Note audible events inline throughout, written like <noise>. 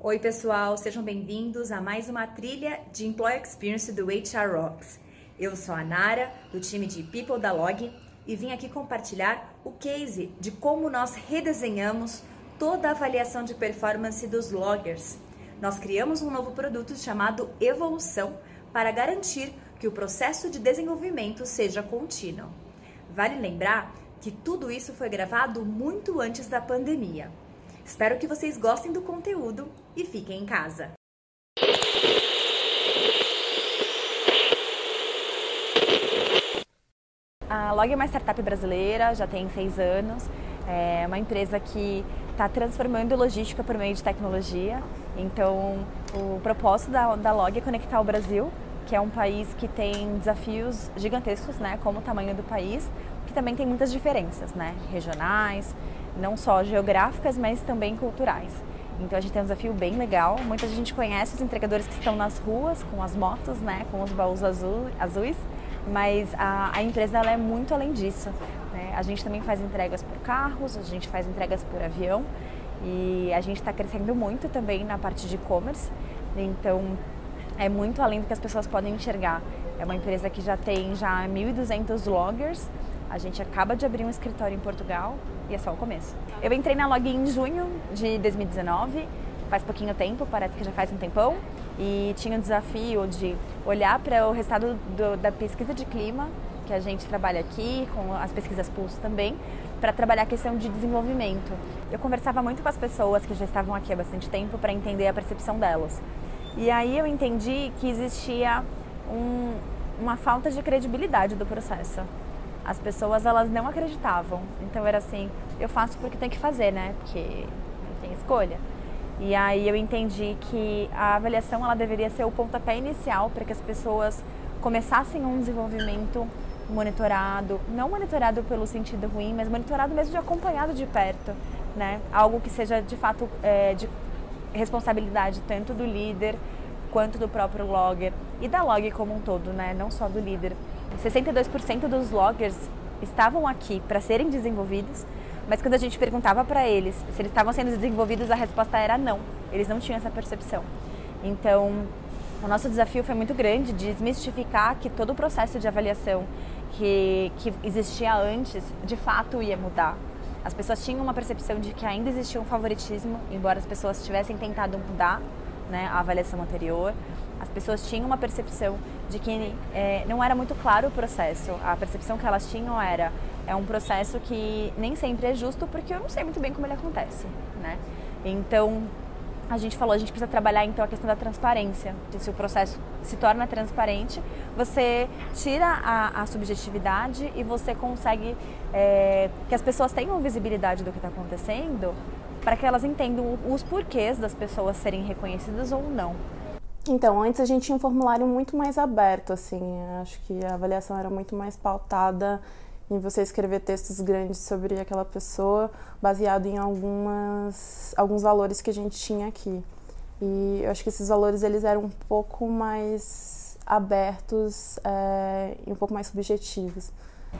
Oi, pessoal, sejam bem-vindos a mais uma trilha de Employee Experience do HR Rocks. Eu sou a Nara, do time de People da Log, e vim aqui compartilhar o case de como nós redesenhamos toda a avaliação de performance dos loggers. Nós criamos um novo produto chamado Evolução para garantir que o processo de desenvolvimento seja contínuo. Vale lembrar que tudo isso foi gravado muito antes da pandemia. Espero que vocês gostem do conteúdo e fiquem em casa. A Log é uma startup brasileira, já tem seis anos. É uma empresa que está transformando logística por meio de tecnologia. Então, o propósito da, da Log é conectar o Brasil, que é um país que tem desafios gigantescos, né, como o tamanho do país, que também tem muitas diferenças, né, regionais, não só geográficas, mas também culturais. Então a gente tem um desafio bem legal. Muita gente conhece os entregadores que estão nas ruas com as motos, né, com os baús azul, azuis, mas a, a empresa é muito além disso. Né? A gente também faz entregas por carros, a gente faz entregas por avião e a gente está crescendo muito também na parte de e-commerce. Então é muito além do que as pessoas podem enxergar. É uma empresa que já tem já 1.200 loggers. A gente acaba de abrir um escritório em Portugal e é só o começo. Eu entrei na Log em junho de 2019, faz pouquinho tempo, parece que já faz um tempão, e tinha o desafio de olhar para o resultado do, da pesquisa de clima, que a gente trabalha aqui, com as pesquisas Pulso também, para trabalhar a questão de desenvolvimento. Eu conversava muito com as pessoas que já estavam aqui há bastante tempo para entender a percepção delas. E aí eu entendi que existia um, uma falta de credibilidade do processo as pessoas elas não acreditavam. Então era assim, eu faço porque tem que fazer, né? Porque não tem escolha. E aí eu entendi que a avaliação ela deveria ser o pontapé inicial para que as pessoas começassem um desenvolvimento monitorado, não monitorado pelo sentido ruim, mas monitorado mesmo de acompanhado de perto, né? Algo que seja de fato é, de responsabilidade tanto do líder quanto do próprio logger e da log como um todo, né? Não só do líder. 62% dos loggers estavam aqui para serem desenvolvidos, mas quando a gente perguntava para eles se eles estavam sendo desenvolvidos, a resposta era não. Eles não tinham essa percepção. Então, o nosso desafio foi muito grande de desmistificar que todo o processo de avaliação que, que existia antes, de fato ia mudar. As pessoas tinham uma percepção de que ainda existia um favoritismo, embora as pessoas tivessem tentado mudar né, a avaliação anterior. As pessoas tinham uma percepção de que é, não era muito claro o processo. A percepção que elas tinham era é um processo que nem sempre é justo porque eu não sei muito bem como ele acontece, né? Então a gente falou, a gente precisa trabalhar então a questão da transparência. Se o processo se torna transparente, você tira a, a subjetividade e você consegue é, que as pessoas tenham visibilidade do que está acontecendo para que elas entendam os porquês das pessoas serem reconhecidas ou não. Então, antes a gente tinha um formulário muito mais aberto, assim, acho que a avaliação era muito mais pautada em você escrever textos grandes sobre aquela pessoa, baseado em algumas, alguns valores que a gente tinha aqui. E eu acho que esses valores eles eram um pouco mais abertos é, e um pouco mais subjetivos.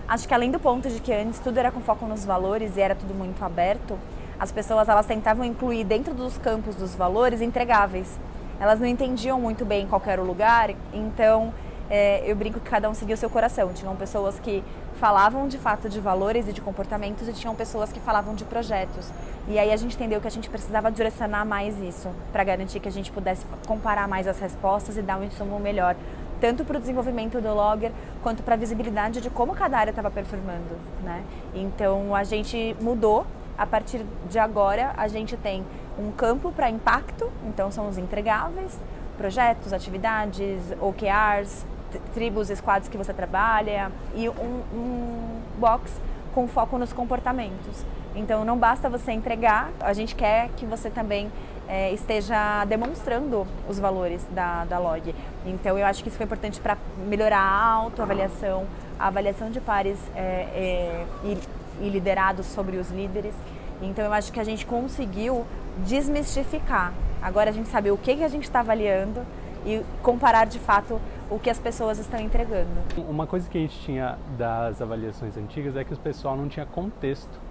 Acho que além do ponto de que antes tudo era com foco nos valores e era tudo muito aberto, as pessoas elas tentavam incluir dentro dos campos dos valores entregáveis elas não entendiam muito bem qual era o lugar, então é, eu brinco que cada um seguia o seu coração. Tinham pessoas que falavam de fato de valores e de comportamentos e tinham pessoas que falavam de projetos. E aí a gente entendeu que a gente precisava direcionar mais isso para garantir que a gente pudesse comparar mais as respostas e dar um insumo melhor, tanto para o desenvolvimento do logger quanto para a visibilidade de como cada área estava performando, né? Então a gente mudou a partir de agora, a gente tem um campo para impacto, então são os entregáveis, projetos, atividades, OKRs, tribos, squads que você trabalha e um, um box com foco nos comportamentos. Então não basta você entregar, a gente quer que você também é, esteja demonstrando os valores da, da log. Então eu acho que isso foi importante para melhorar a autoavaliação, a avaliação de pares é, é, e e liderados sobre os líderes. Então eu acho que a gente conseguiu desmistificar. Agora a gente sabe o que, que a gente está avaliando e comparar de fato o que as pessoas estão entregando. Uma coisa que a gente tinha das avaliações antigas é que o pessoal não tinha contexto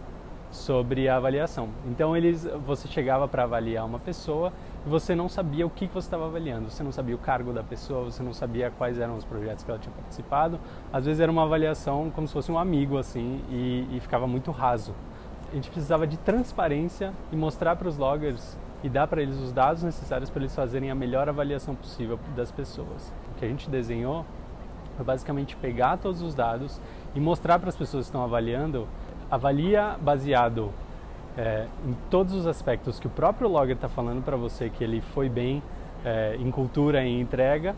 sobre a avaliação. Então eles, você chegava para avaliar uma pessoa e você não sabia o que, você estava avaliando. Você não sabia o cargo da pessoa, você não sabia quais eram os projetos que ela tinha participado. Às vezes era uma avaliação como se fosse um amigo assim e, e ficava muito raso. A gente precisava de transparência e mostrar para os loggers e dar para eles os dados necessários para eles fazerem a melhor avaliação possível das pessoas. O que a gente desenhou foi basicamente pegar todos os dados e mostrar para as pessoas que estão avaliando avalia baseado é, em todos os aspectos que o próprio logger está falando para você que ele foi bem é, em cultura e entrega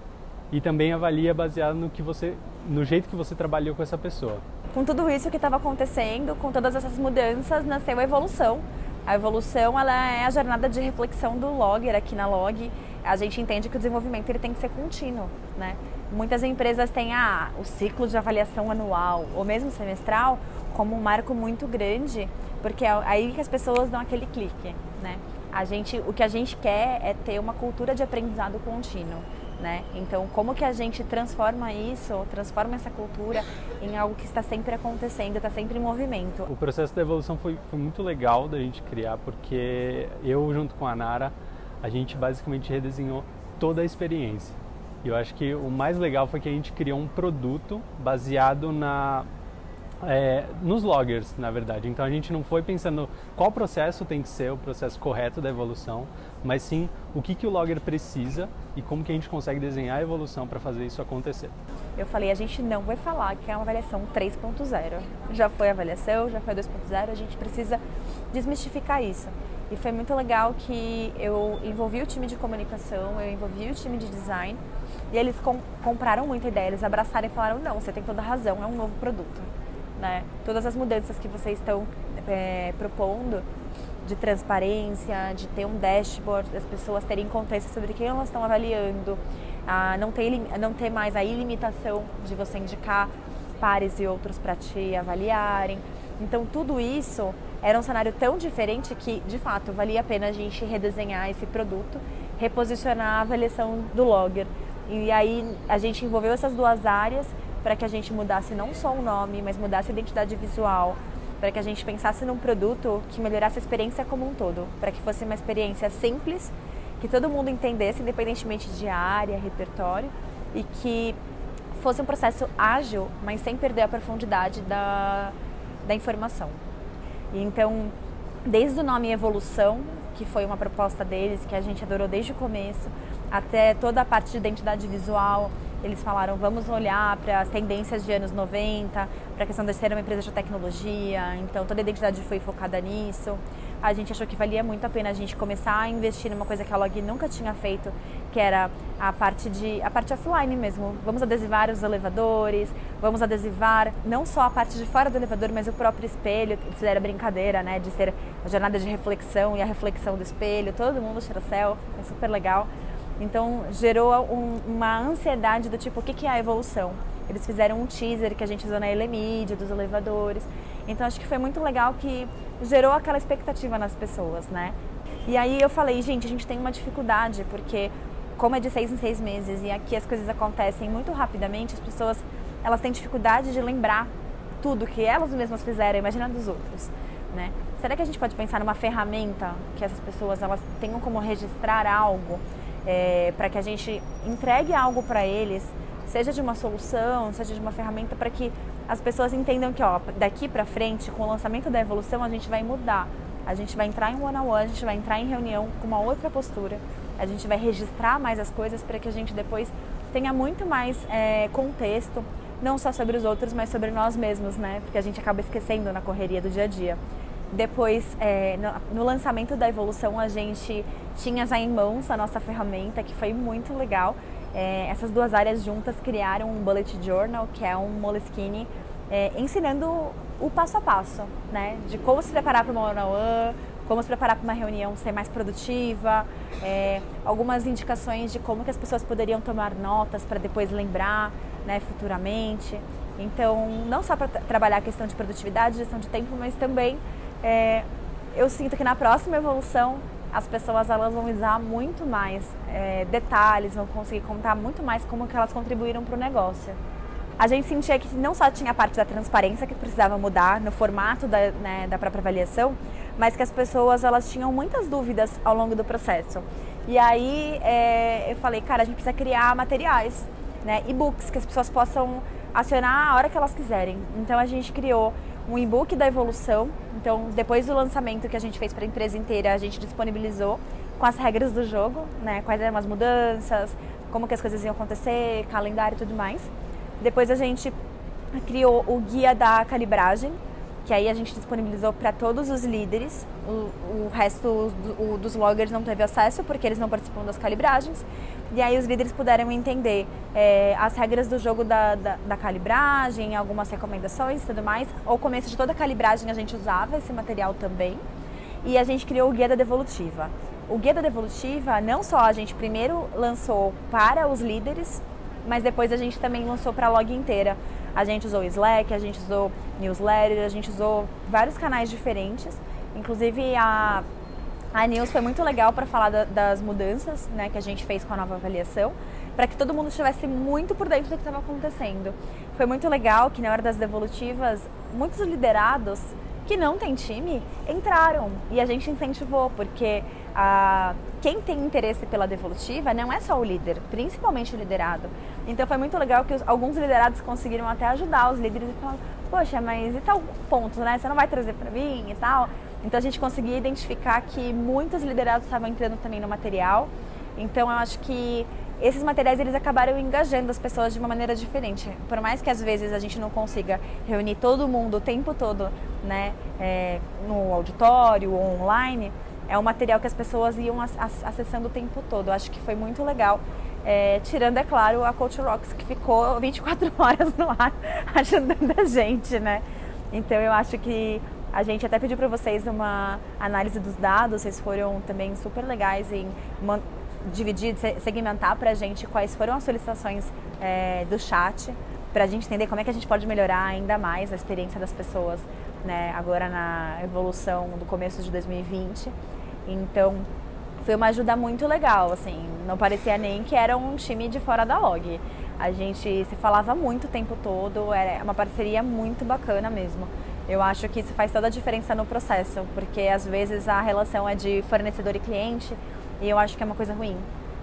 e também avalia baseado no que você no jeito que você trabalhou com essa pessoa. Com tudo isso que estava acontecendo, com todas essas mudanças, nasceu a evolução. A evolução ela é a jornada de reflexão do logger aqui na log. A gente entende que o desenvolvimento ele tem que ser contínuo, né? Muitas empresas têm ah, o ciclo de avaliação anual ou mesmo semestral como um marco muito grande, porque é aí que as pessoas dão aquele clique, né? A gente, o que a gente quer é ter uma cultura de aprendizado contínuo. Né? Então, como que a gente transforma isso, transforma essa cultura em algo que está sempre acontecendo, está sempre em movimento? O processo da evolução foi, foi muito legal da gente criar, porque eu, junto com a Nara, a gente basicamente redesenhou toda a experiência. E eu acho que o mais legal foi que a gente criou um produto baseado na é, nos loggers, na verdade. Então a gente não foi pensando qual processo tem que ser o processo correto da evolução, mas sim o que, que o logger precisa e como que a gente consegue desenhar a evolução para fazer isso acontecer. Eu falei, a gente não vai falar que é uma avaliação 3.0. Já foi avaliação, já foi 2.0, a gente precisa desmistificar isso. E foi muito legal que eu envolvi o time de comunicação, eu envolvi o time de design, e eles com, compraram muita ideia, eles abraçaram e falaram, não, você tem toda razão, é um novo produto né? Todas as mudanças que vocês estão é, propondo de transparência, de ter um dashboard, das pessoas terem consciência sobre quem elas estão avaliando, a não ter, não ter mais a ilimitação de você indicar pares e outros para te avaliarem. Então, tudo isso era um cenário tão diferente que, de fato, valia a pena a gente redesenhar esse produto, reposicionar a avaliação do logger. E aí a gente envolveu essas duas áreas para que a gente mudasse não só o nome, mas mudasse a identidade visual, para que a gente pensasse num produto que melhorasse a experiência como um todo, para que fosse uma experiência simples, que todo mundo entendesse, independentemente de área, repertório, e que fosse um processo ágil, mas sem perder a profundidade da, da informação. Então, desde o nome Evolução, que foi uma proposta deles, que a gente adorou desde o começo, até toda a parte de identidade visual, eles falaram, vamos olhar para as tendências de anos 90, para a questão de ser uma empresa de tecnologia, então toda a identidade foi focada nisso. A gente achou que valia muito a pena a gente começar a investir numa coisa que a Log nunca tinha feito, que era a parte de a parte offline mesmo. Vamos adesivar os elevadores, vamos adesivar não só a parte de fora do elevador, mas o próprio espelho. Isso era brincadeira, né, de ser a jornada de reflexão e a reflexão do espelho. Todo mundo tira selfie, é super legal. Então gerou um, uma ansiedade do tipo, o que, que é a evolução? Eles fizeram um teaser que a gente usou na Elemídia, dos elevadores. Então acho que foi muito legal que gerou aquela expectativa nas pessoas, né? E aí eu falei, gente, a gente tem uma dificuldade, porque como é de seis em seis meses e aqui as coisas acontecem muito rapidamente, as pessoas elas têm dificuldade de lembrar tudo que elas mesmas fizeram, imagina dos outros, né? Será que a gente pode pensar numa ferramenta que essas pessoas elas tenham como registrar algo é, para que a gente entregue algo para eles, seja de uma solução, seja de uma ferramenta, para que as pessoas entendam que ó, daqui para frente, com o lançamento da evolução, a gente vai mudar. A gente vai entrar em one-on-one, -on -one, a gente vai entrar em reunião com uma outra postura, a gente vai registrar mais as coisas para que a gente depois tenha muito mais é, contexto, não só sobre os outros, mas sobre nós mesmos, né? Porque a gente acaba esquecendo na correria do dia a dia. Depois, é, no, no, lançamento da evolução, a gente tinha já em mãos a nossa ferramenta, que foi muito legal. É, essas duas áreas juntas criaram um bullet journal, que é um Moleskine, é, ensinando o passo a passo, né? De como se preparar para uma one-on-one, como se preparar para uma reunião ser mais produtiva, é, algumas indicações de como que as pessoas poderiam tomar notas para depois lembrar, né, futuramente. Então, não só para trabalhar a questão de produtividade, gestão de tempo, mas também é, eu sinto que na próxima evolução as pessoas elas vão usar muito mais é, detalhes, vão conseguir contar muito mais como que elas contribuíram para o negócio. a gente sentia que não só tinha a parte da transparência que precisava mudar no formato da, né, da própria avaliação, mas que as pessoas elas tinham muitas dúvidas ao longo do processo. E aí é, eu falei, cara, a gente precisa criar materiais, né, e-books que as pessoas possam acionar a hora que elas quiserem. Então a gente criou um e-book da evolução. Então depois do lançamento que a gente fez para a empresa inteira, a gente disponibilizou com as regras do jogo, né, quais eram as mudanças, como que as coisas iam acontecer, calendário e tudo mais. Depois a gente criou o guia da calibragem, que aí a gente disponibilizou para todos os líderes. O, o resto o, dos loggers não teve acesso porque eles não participam das calibragens. E aí os líderes puderam entender é, as regras do jogo da, da, da, calibragem, algumas recomendações e tudo mais. O começo de toda a calibragem a gente usava esse material também. E a gente criou o guia da devolutiva. O guia da devolutiva, não só a gente primeiro lançou para os líderes, mas depois a gente também lançou para a log inteira. A gente usou Slack, a gente usou newsletter, a gente usou vários canais diferentes. Inclusive a, a News foi muito legal para falar da, das mudanças né, que a gente fez com a nova avaliação, para que todo mundo estivesse muito por dentro do que estava acontecendo. Foi muito legal que na hora das devolutivas, muitos liderados que não têm time entraram e a gente incentivou, porque a, quem tem interesse pela devolutiva não é só o líder, principalmente o liderado. Então foi muito legal que os, alguns liderados conseguiram até ajudar os líderes e falar, poxa, mas e tal ponto, né? Você não vai trazer para mim e tal. Então a gente conseguia identificar que muitos liderados estavam entrando também no material. Então eu acho que esses materiais eles acabaram engajando as pessoas de uma maneira diferente. Por mais que às vezes a gente não consiga reunir todo mundo o tempo todo, né, é, no auditório ou online, é um material que as pessoas iam acessando o tempo todo. Eu acho que foi muito legal. É, tirando, é claro, a Coach Rocks, que ficou <laughs> 24 horas no ar <laughs> ajudando a gente, né? Então eu acho que a gente até pediu para vocês uma análise dos dados, vocês foram também super legais em dividir, segmentar para a gente quais foram as solicitações é, do chat, para a gente entender como é que a gente pode melhorar ainda mais a experiência das pessoas, né, agora na evolução do começo de 2020. Então, foi uma ajuda muito legal, assim, não parecia nem que era um time de fora da log. A gente se falava muito o tempo todo, era uma parceria muito bacana mesmo. Eu acho que isso faz toda a diferença no processo, porque às vezes a relação é de fornecedor e cliente e eu acho que é uma coisa ruim.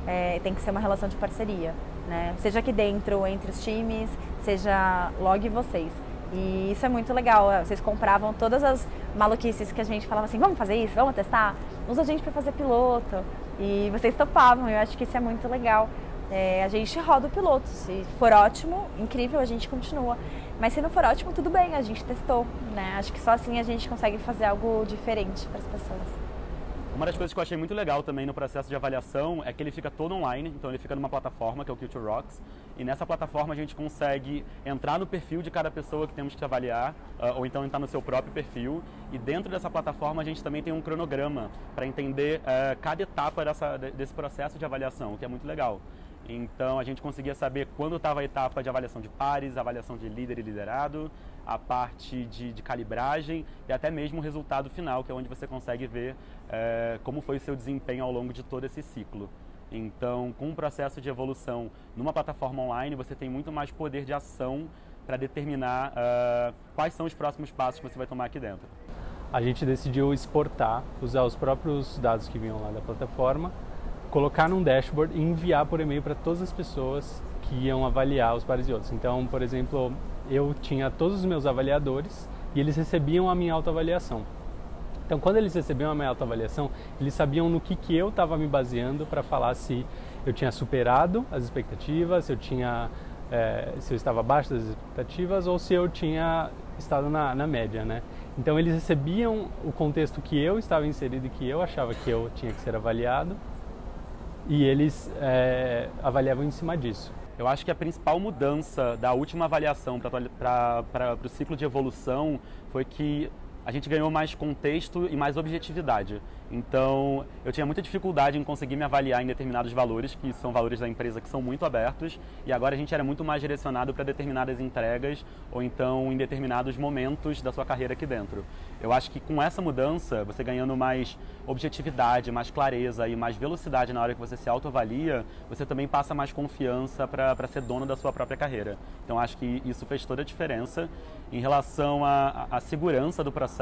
É, tem que ser uma relação de parceria, né? Seja aqui dentro, entre os times, seja log vocês. E isso é muito legal. Vocês compravam todas as maluquices que a gente falava assim, vamos fazer isso, vamos testar? Usa a gente para fazer piloto. E vocês topavam, eu acho que isso é muito legal. É, a gente roda o piloto. Se for ótimo, incrível, a gente continua. Mas se não for ótimo, tudo bem, a gente testou. Né? Acho que só assim a gente consegue fazer algo diferente para as pessoas. Uma das coisas que eu achei muito legal também no processo de avaliação é que ele fica todo online, então ele fica numa plataforma que é o Culture Rocks, e nessa plataforma a gente consegue entrar no perfil de cada pessoa que temos que avaliar, uh, ou então entrar no seu próprio perfil, e dentro dessa plataforma a gente também tem um cronograma para entender uh, cada etapa dessa, desse processo de avaliação, o que é muito legal. Então a gente conseguia saber quando estava a etapa de avaliação de pares, avaliação de líder e liderado, a parte de, de, calibragem e até mesmo o resultado final, que é onde você consegue ver é, como foi o seu desempenho ao longo de todo esse ciclo. Então, com o processo de evolução numa plataforma online, você tem muito mais poder de ação para determinar uh, quais são os próximos passos que você vai tomar aqui dentro. A gente decidiu exportar, usar os próprios dados que vinham lá da plataforma, colocar num dashboard e enviar por e-mail para todas as pessoas que iam avaliar os pares e outros. Então, por exemplo, eu tinha todos os meus avaliadores e eles recebiam a minha autoavaliação. Então, quando eles recebiam a minha autoavaliação, eles sabiam no que, que eu estava me baseando para falar se eu tinha superado as expectativas, se eu tinha é, se eu estava abaixo das expectativas ou se eu tinha estado na, na média, né? Então eles recebiam o contexto que eu estava inserido e que eu achava que eu tinha que ser avaliado e eles é, avaliavam em cima disso. Eu acho que a principal mudança da última avaliação para o ciclo de evolução foi que a gente ganhou mais contexto e mais objetividade. Então, eu tinha muita dificuldade em conseguir me avaliar em determinados valores, que são valores da empresa que são muito abertos, e agora a gente era muito mais direcionado para determinadas entregas ou então em determinados momentos da sua carreira aqui dentro. Eu acho que com essa mudança, você ganhando mais objetividade, mais clareza e mais velocidade na hora que você se autoavalia, você também passa mais confiança para ser dono da sua própria carreira. Então, acho que isso fez toda a diferença. Em relação à, segurança do processo,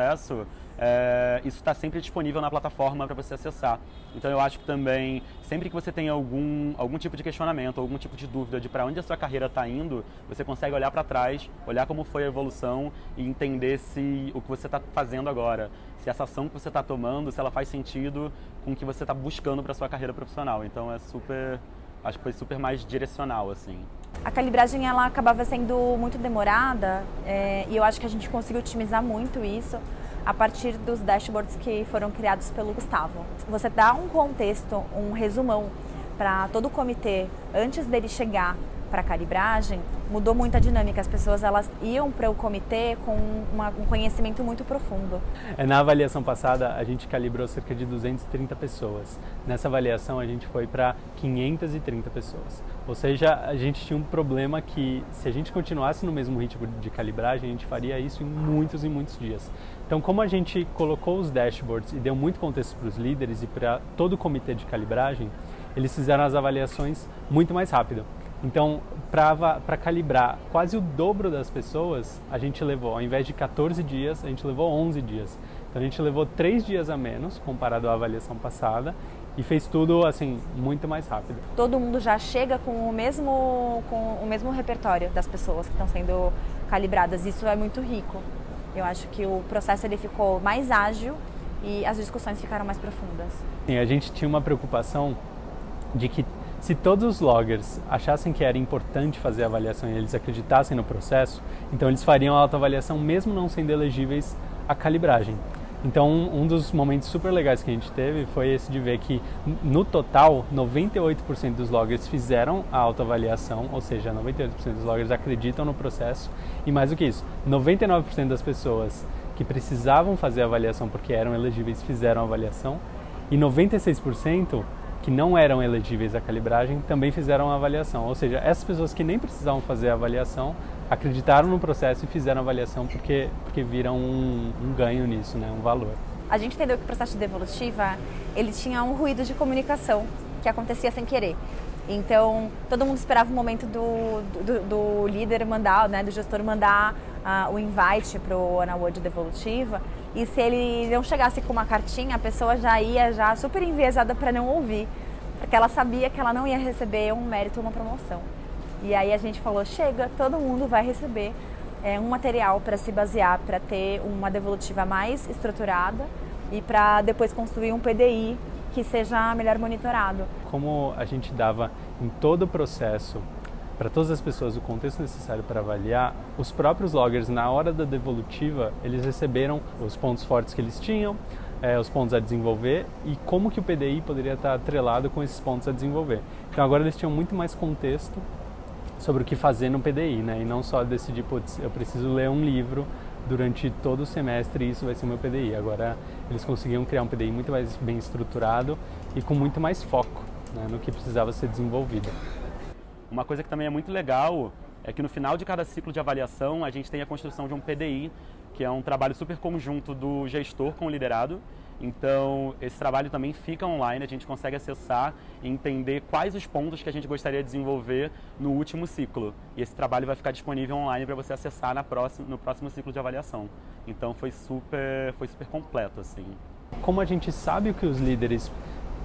é, isso está sempre disponível na plataforma para você acessar. Então eu acho que também, sempre que você tem algum, algum tipo de questionamento, algum tipo de dúvida de para onde a sua carreira está indo, você consegue olhar para trás, olhar como foi a evolução e entender se o que você está fazendo agora, se essa ação que você está tomando, se ela faz sentido com o que você está buscando para sua carreira profissional. Então é super, acho que foi super mais direcional assim. A calibragem ela acabava sendo muito demorada é, e eu acho que a gente conseguiu otimizar muito isso a partir dos dashboards que foram criados pelo Gustavo. Você dá um contexto, um resumão para todo o comitê antes dele chegar para calibragem, mudou muito a dinâmica. As pessoas elas iam para o comitê com uma, um conhecimento muito profundo. É, na avaliação passada, a gente calibrou cerca de 230 pessoas. Nessa avaliação, a gente foi para 530 pessoas. Ou seja, a gente tinha um problema que, se a gente continuasse no mesmo ritmo de calibragem, a gente faria isso em muitos e muitos dias. Então, como a gente colocou os dashboards e deu muito contexto para os líderes e para todo o comitê de calibragem, eles fizeram as avaliações muito mais rápido. Então, para calibrar quase o dobro das pessoas, a gente levou, ao invés de 14 dias, a gente levou 11 dias. Então, a gente levou 3 dias a menos comparado à avaliação passada e fez tudo assim muito mais rápido. Todo mundo já chega com o mesmo com o mesmo repertório das pessoas que estão sendo calibradas. Isso é muito rico. Eu acho que o processo ele ficou mais ágil e as discussões ficaram mais profundas. Sim, a gente tinha uma preocupação de que se todos os loggers achassem que era importante fazer a avaliação e eles acreditassem no processo, então eles fariam a autoavaliação mesmo não sendo elegíveis à calibragem. Então, um dos momentos super legais que a gente teve foi esse de ver que, no total, 98% dos loggers fizeram a autoavaliação, ou seja, 98% dos loggers acreditam no processo, e mais do que isso, 99% das pessoas que precisavam fazer a avaliação porque eram elegíveis fizeram a avaliação, e 96% que não eram elegíveis à calibragem também fizeram a avaliação. Ou seja, essas pessoas que nem precisavam fazer a avaliação acreditaram no processo e fizeram a avaliação porque, porque viram um, um ganho nisso, né, um valor. A gente entendeu que o processo de devolutiva ele tinha um ruído de comunicação que acontecia sem querer. Então, todo mundo esperava o momento do, do, do líder mandar, né, do gestor mandar uh, o invite para o Anaward Devolutiva. E se ele não chegasse com uma cartinha, a pessoa já ia já super enviesada para não ouvir, porque ela sabia que ela não ia receber um mérito uma promoção. E aí a gente falou: chega, todo mundo vai receber é, um material para se basear, para ter uma devolutiva mais estruturada e para depois construir um PDI que seja melhor monitorado. Como a gente dava em todo o processo para todas as pessoas o contexto necessário para avaliar, os próprios loggers na hora da devolutiva eles receberam os pontos fortes que eles tinham, é, os pontos a desenvolver e como que o PDI poderia estar atrelado com esses pontos a desenvolver. Então agora eles tinham muito mais contexto sobre o que fazer no PDI, né? E não só decidir, putz, eu preciso ler um livro durante todo o semestre e isso vai ser o meu PDI. Agora eles conseguiam criar um PDI muito mais bem estruturado e com muito mais foco né, no que precisava ser desenvolvido. Uma coisa que também é muito legal é que no final de cada ciclo de avaliação a gente tem a construção de um PDI, que é um trabalho super conjunto do gestor com o liderado então, esse trabalho também fica online, a gente consegue acessar e entender quais os pontos que a gente gostaria de desenvolver no último ciclo. E esse trabalho vai ficar disponível online para você acessar na próxima, no próximo ciclo de avaliação. Então, foi super, foi super completo, assim. Como a gente sabe o que os líderes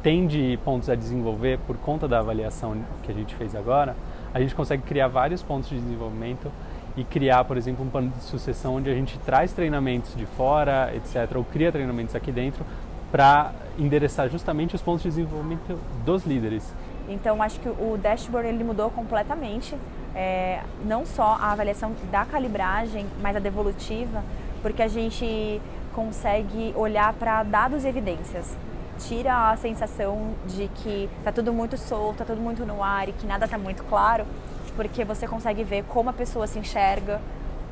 têm de pontos a desenvolver por conta da avaliação que a gente fez agora, a gente consegue criar vários pontos de desenvolvimento e criar, por exemplo, um plano de sucessão onde a gente traz treinamentos de fora, etc., ou cria treinamentos aqui dentro para endereçar justamente os pontos de desenvolvimento dos líderes. Então, acho que o dashboard ele mudou completamente, é, não só a avaliação da calibragem, mas a devolutiva, porque a gente consegue olhar para dados e evidências. Tira a sensação de que está tudo muito solto, está tudo muito no ar e que nada está muito claro porque você consegue ver como a pessoa se enxerga,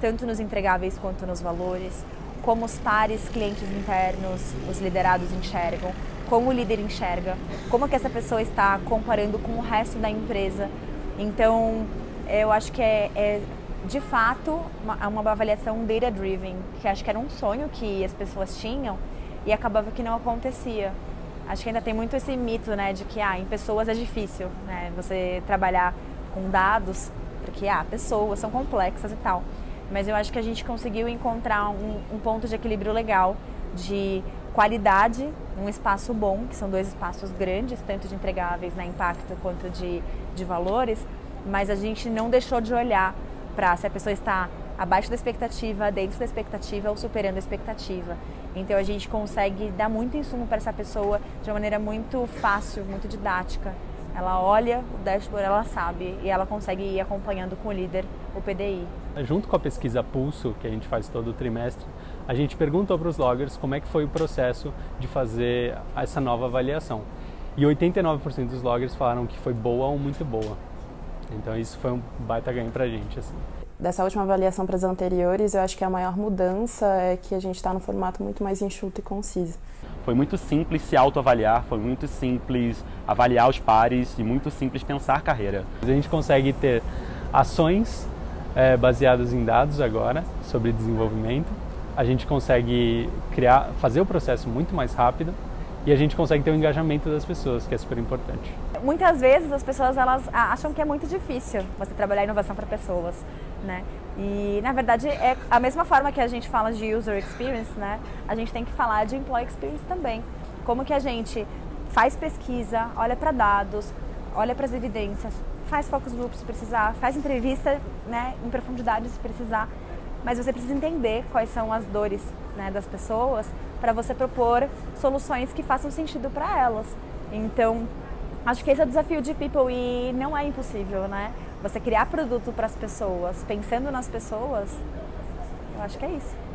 tanto nos entregáveis quanto nos valores, como os pares, clientes internos, os liderados enxergam, como o líder enxerga, como que essa pessoa está comparando com o resto da empresa. Então, eu acho que é, é de fato uma, uma avaliação data-driven, que acho que era um sonho que as pessoas tinham e acabava que não acontecia. Acho que ainda tem muito esse mito, né, de que ah, em pessoas é difícil, né, você trabalhar com dados, porque ah, pessoas são complexas e tal. Mas eu acho que a gente conseguiu encontrar um, um ponto de equilíbrio legal de qualidade, um espaço bom, que são dois espaços grandes, tanto de entregáveis, né, impacto quanto de, de valores, mas a gente não deixou de olhar para se a pessoa está abaixo da expectativa, dentro da expectativa ou superando a expectativa. Então a gente consegue dar muito insumo para essa pessoa de uma maneira muito fácil, muito didática. Ela olha o dashboard, ela sabe e ela consegue ir acompanhando com o líder o PDI. Junto com a pesquisa Pulso, que a gente faz todo trimestre, a gente perguntou para os loggers como é que foi o processo de fazer essa nova avaliação. E 89% dos loggers falaram que foi boa ou muito boa. Então isso foi um baita ganho para a gente. Assim. Dessa última avaliação para as anteriores, eu acho que a maior mudança é que a gente está no formato muito mais enxuto e conciso. Foi muito simples se autoavaliar, foi muito simples avaliar os pares e muito simples pensar carreira. A gente consegue ter ações é, baseadas em dados agora sobre desenvolvimento. A gente consegue criar, fazer o processo muito mais rápido e a gente consegue ter o engajamento das pessoas, que é super importante. Muitas vezes as pessoas elas acham que é muito difícil você trabalhar inovação para pessoas, né? E na verdade é a mesma forma que a gente fala de user experience, né? A gente tem que falar de employee experience também. Como que a gente faz pesquisa, olha para dados, olha para as evidências, faz focus groups se precisar, faz entrevista, né, em profundidade se precisar mas você precisa entender quais são as dores né, das pessoas para você propor soluções que façam sentido para elas. Então, acho que esse é o desafio de People e não é impossível, né? Você criar produto para as pessoas, pensando nas pessoas, eu acho que é isso.